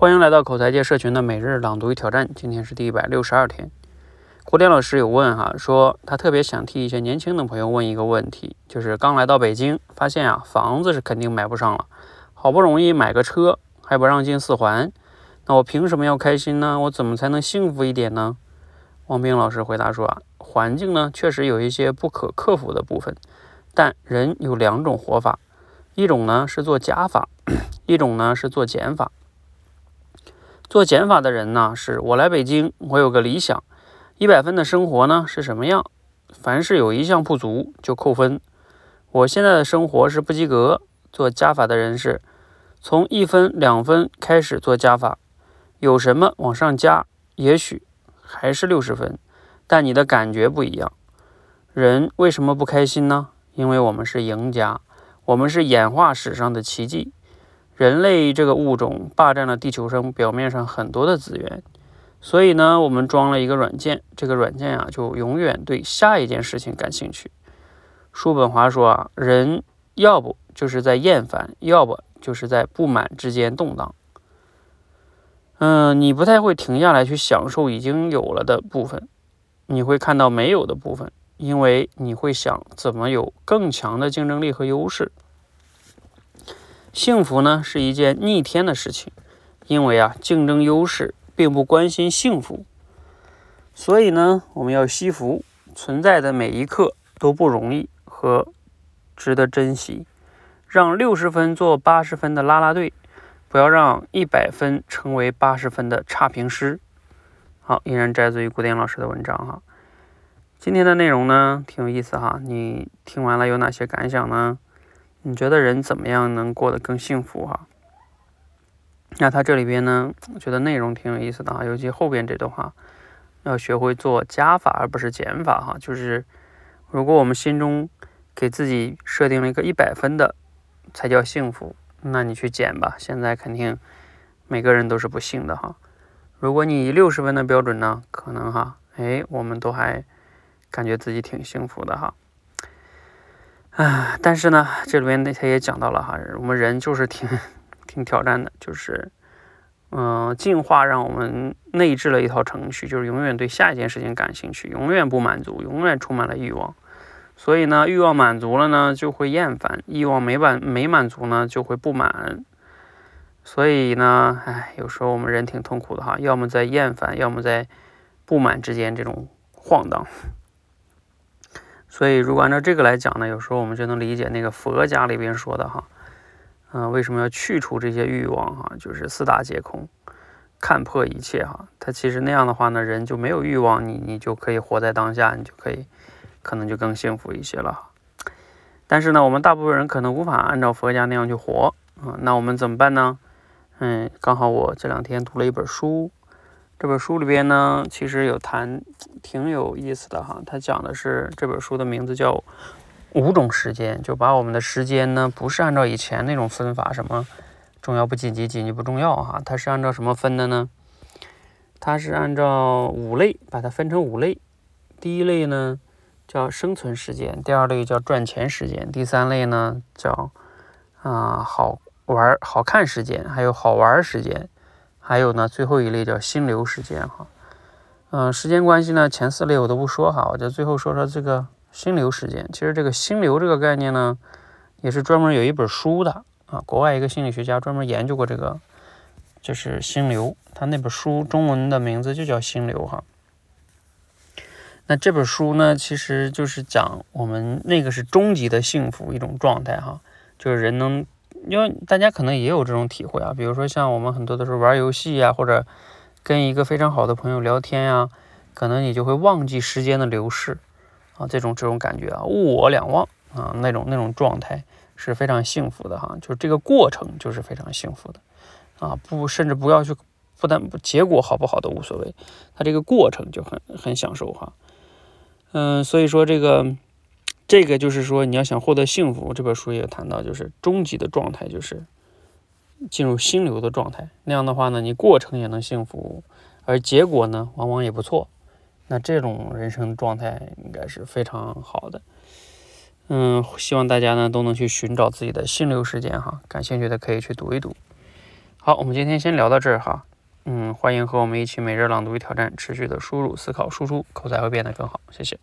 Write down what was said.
欢迎来到口才界社群的每日朗读与挑战，今天是第一百六十二天。郭天老师有问哈，说他特别想替一些年轻的朋友问一个问题，就是刚来到北京，发现啊房子是肯定买不上了，好不容易买个车还不让进四环，那我凭什么要开心呢？我怎么才能幸福一点呢？王斌老师回答说啊，环境呢确实有一些不可克服的部分，但人有两种活法，一种呢是做加法，一种呢是做减法。做减法的人呢，是我来北京，我有个理想，一百分的生活呢是什么样？凡是有一项不足就扣分。我现在的生活是不及格。做加法的人是从一分、两分开始做加法，有什么往上加，也许还是六十分，但你的感觉不一样。人为什么不开心呢？因为我们是赢家，我们是演化史上的奇迹。人类这个物种霸占了地球上表面上很多的资源，所以呢，我们装了一个软件，这个软件啊，就永远对下一件事情感兴趣。叔本华说啊，人要不就是在厌烦，要不就是在不满之间动荡。嗯，你不太会停下来去享受已经有了的部分，你会看到没有的部分，因为你会想怎么有更强的竞争力和优势。幸福呢是一件逆天的事情，因为啊，竞争优势并不关心幸福，所以呢，我们要惜福，存在的每一刻都不容易和值得珍惜。让六十分做八十分的啦啦队，不要让一百分成为八十分的差评师。好，依然摘自于古典老师的文章哈。今天的内容呢挺有意思哈，你听完了有哪些感想呢？你觉得人怎么样能过得更幸福哈？那他这里边呢，我觉得内容挺有意思的哈，尤其后边这段话，要学会做加法而不是减法哈。就是如果我们心中给自己设定了一个一百分的才叫幸福，那你去减吧，现在肯定每个人都是不幸的哈。如果你以六十分的标准呢，可能哈，哎，我们都还感觉自己挺幸福的哈。啊，但是呢，这里面那他也讲到了哈，我们人就是挺挺挑战的，就是，嗯，进化让我们内置了一套程序，就是永远对下一件事情感兴趣，永远不满足，永远充满了欲望。所以呢，欲望满足了呢，就会厌烦；欲望没满没满足呢，就会不满。所以呢，哎，有时候我们人挺痛苦的哈，要么在厌烦，要么在不满之间这种晃荡。所以，如果按照这个来讲呢，有时候我们就能理解那个佛家里边说的哈，嗯，为什么要去除这些欲望哈？就是四大皆空，看破一切哈。他其实那样的话呢，人就没有欲望，你你就可以活在当下，你就可以可能就更幸福一些了。但是呢，我们大部分人可能无法按照佛家那样去活啊，那我们怎么办呢？嗯，刚好我这两天读了一本书。这本书里边呢，其实有谈挺有意思的哈。他讲的是这本书的名字叫五种时间，就把我们的时间呢，不是按照以前那种分法，什么重要不紧急，紧急不重要哈。它是按照什么分的呢？它是按照五类，把它分成五类。第一类呢叫生存时间，第二类叫赚钱时间，第三类呢叫啊好玩好看时间，还有好玩时间。还有呢，最后一类叫心流时间哈，嗯，时间关系呢，前四类我都不说哈，我就最后说说这个心流时间。其实这个心流这个概念呢，也是专门有一本书的啊，国外一个心理学家专门研究过这个，就是心流，他那本书中文的名字就叫心流哈。那这本书呢，其实就是讲我们那个是终极的幸福一种状态哈，就是人能。因为大家可能也有这种体会啊，比如说像我们很多的时候玩游戏呀，或者跟一个非常好的朋友聊天呀，可能你就会忘记时间的流逝啊，这种这种感觉啊，物我两忘啊，那种那种状态是非常幸福的哈，就是这个过程就是非常幸福的啊，不甚至不要去，不但结果好不好都无所谓，它这个过程就很很享受哈，嗯，所以说这个。这个就是说，你要想获得幸福，这本书也谈到，就是终极的状态就是进入心流的状态。那样的话呢，你过程也能幸福，而结果呢，往往也不错。那这种人生状态应该是非常好的。嗯，希望大家呢都能去寻找自己的心流时间哈。感兴趣的可以去读一读。好，我们今天先聊到这儿哈。嗯，欢迎和我们一起每日朗读与挑战，持续的输入、思考、输出，口才会变得更好。谢谢。